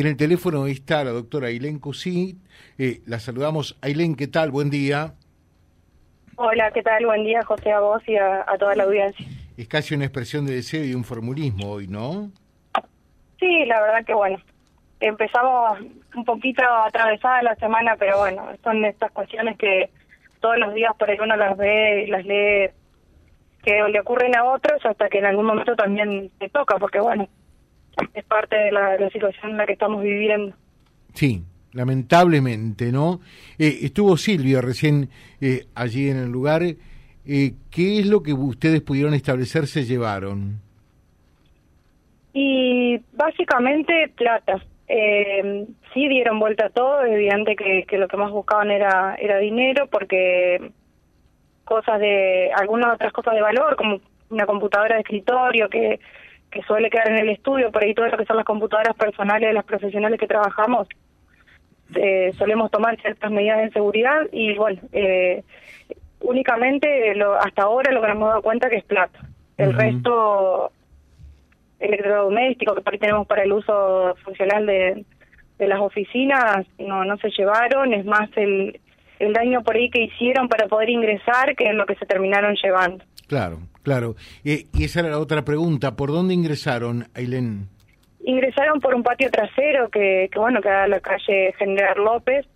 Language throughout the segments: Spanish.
en el teléfono está la doctora Ailén Cusit. Eh, la saludamos. Ailén, ¿qué tal? Buen día. Hola, ¿qué tal? Buen día, José, a vos y a, toda la audiencia. Es casi una expresión de deseo y un formulismo hoy, ¿no? Sí, la verdad que bueno. Empezamos un poquito atravesada la semana, pero bueno, son estas cuestiones que todos los días por ahí uno las ve y las lee que le ocurren a otros hasta que en algún momento también te toca, porque bueno, es parte de la, situación en la que estamos viviendo. Sí, lamentablemente, ¿no? Eh, estuvo Silvio recién eh, allí en el lugar. Eh, ¿Qué es lo que ustedes pudieron establecer, se llevaron? Y básicamente plata. Eh, sí dieron vuelta a todo, evidente que, que lo que más buscaban era, era dinero, porque cosas de, algunas otras cosas de valor, como una computadora de escritorio que, que suele quedar en el estudio, por ahí todo lo que son las computadoras personales de las profesionales que trabajamos, eh, solemos tomar ciertas medidas de seguridad y bueno, eh, únicamente lo, hasta ahora lo que nos hemos dado cuenta que es plata. El resto electrodoméstico que por ahí tenemos para el uso funcional de, de las oficinas no no se llevaron, es más el el daño por ahí que hicieron para poder ingresar, que es lo que se terminaron llevando. Claro, claro. y esa era la otra pregunta, ¿por dónde ingresaron, Ailén? Ingresaron por un patio trasero que, que bueno, que da la calle General López,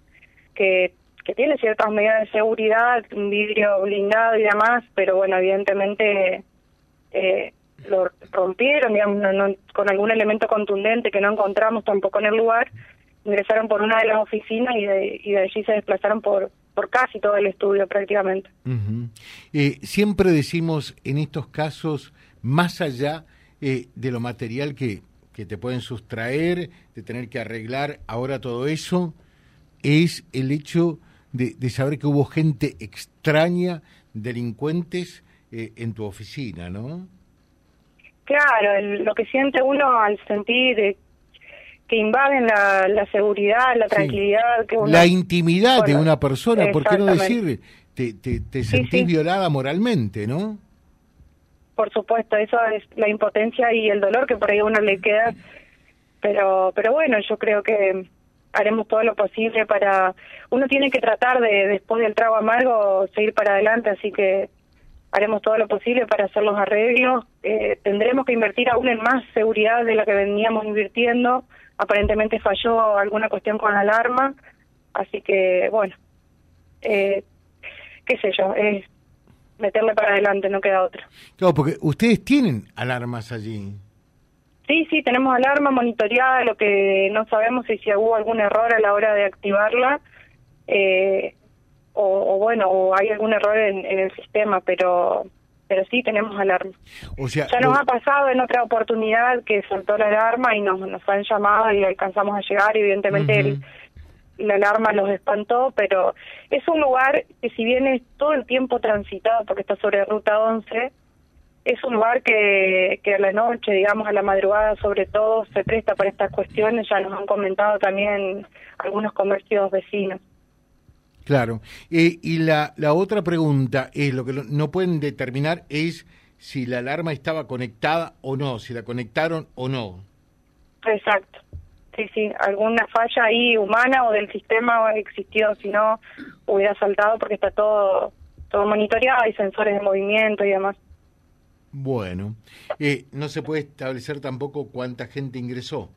que, que tiene ciertas medidas de seguridad, un vidrio blindado y demás, pero bueno, evidentemente eh, lo rompieron, digamos, con algún elemento contundente que no encontramos tampoco en el lugar, ingresaron por una de las oficinas y de, y de allí se desplazaron por, por casi todo el estudio prácticamente. eh, siempre decimos en estos casos, más allá eh, de lo material que, que te pueden sustraer, de tener que arreglar ahora todo eso, es el hecho de, de saber que hubo gente extraña, delincuentes, eh, en tu oficina, ¿no? Claro, lo que siente uno al sentir invaden la, la seguridad, la tranquilidad. que La intimidad de una persona, ¿por qué no decir? Te, te, te sentís violada moralmente, ¿no? Por supuesto, eso es la impotencia y el dolor que por ahí a uno le queda. Pero, pero bueno, yo creo que haremos todo lo posible para... Uno tiene que tratar de, después del trago amargo, seguir para adelante, así que haremos todo lo posible para hacer los arreglos. Eh, tendremos que invertir aún en más seguridad de la que veníamos invirtiendo aparentemente falló alguna cuestión con la alarma, así que bueno, eh, qué sé yo, es meterle para adelante, no queda otra. Claro, porque ustedes tienen alarmas allí. Sí, sí, tenemos alarma monitoreada, lo que no sabemos es si hubo algún error a la hora de activarla, eh, o, bueno, o hay algún error en el sistema, pero pero sí tenemos alarma. O sea, ya nos ha pasado en otra oportunidad que soltó la alarma y nos, nos han llamado y alcanzamos a llegar, evidentemente la alarma los espantó, pero es un lugar que si bien es todo el tiempo transitado, porque está sobre Ruta 11, es un lugar que, que a la noche, digamos a la madrugada sobre todo, se presta para estas cuestiones, ya nos han comentado también algunos comercios vecinos. Claro. Eh, y la, la otra pregunta es, lo que no pueden determinar es si la alarma estaba conectada o no, si la conectaron o no. Exacto. Sí, sí, alguna falla ahí humana o del sistema existió, si no hubiera saltado porque está todo todo monitoreado, hay sensores de movimiento y demás. Bueno, eh, no se puede establecer tampoco cuánta gente ingresó.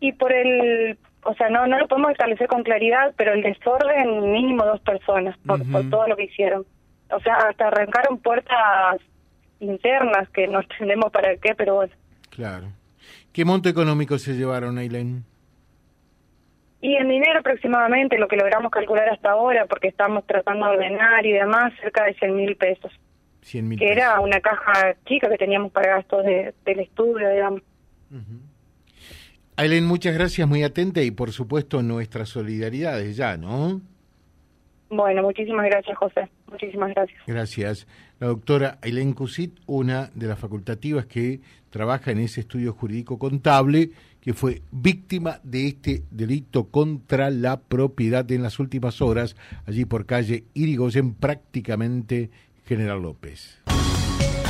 Y por el o sea, no no lo podemos establecer con claridad, pero el desorden mínimo dos personas por, todo lo que hicieron. O sea, hasta arrancaron puertas internas que no entendemos para qué, pero bueno. Claro. ¿Qué monto económico se llevaron, Aileen? Y en dinero aproximadamente, lo que logramos calcular hasta ahora, porque estamos tratando de ordenar y demás, cerca de 100 mil pesos. 100 mil Que era una caja chica que teníamos para gastos de, del estudio, digamos. Aileen, muchas gracias, muy atenta y por supuesto nuestra solidaridad ya, ¿no? Bueno, muchísimas gracias, José. Muchísimas gracias. Gracias. La doctora Aileen Cusit, una de las facultativas que trabaja en ese estudio jurídico contable, que fue víctima de este delito contra la propiedad en las últimas horas, allí por calle Irigoyen, prácticamente General López.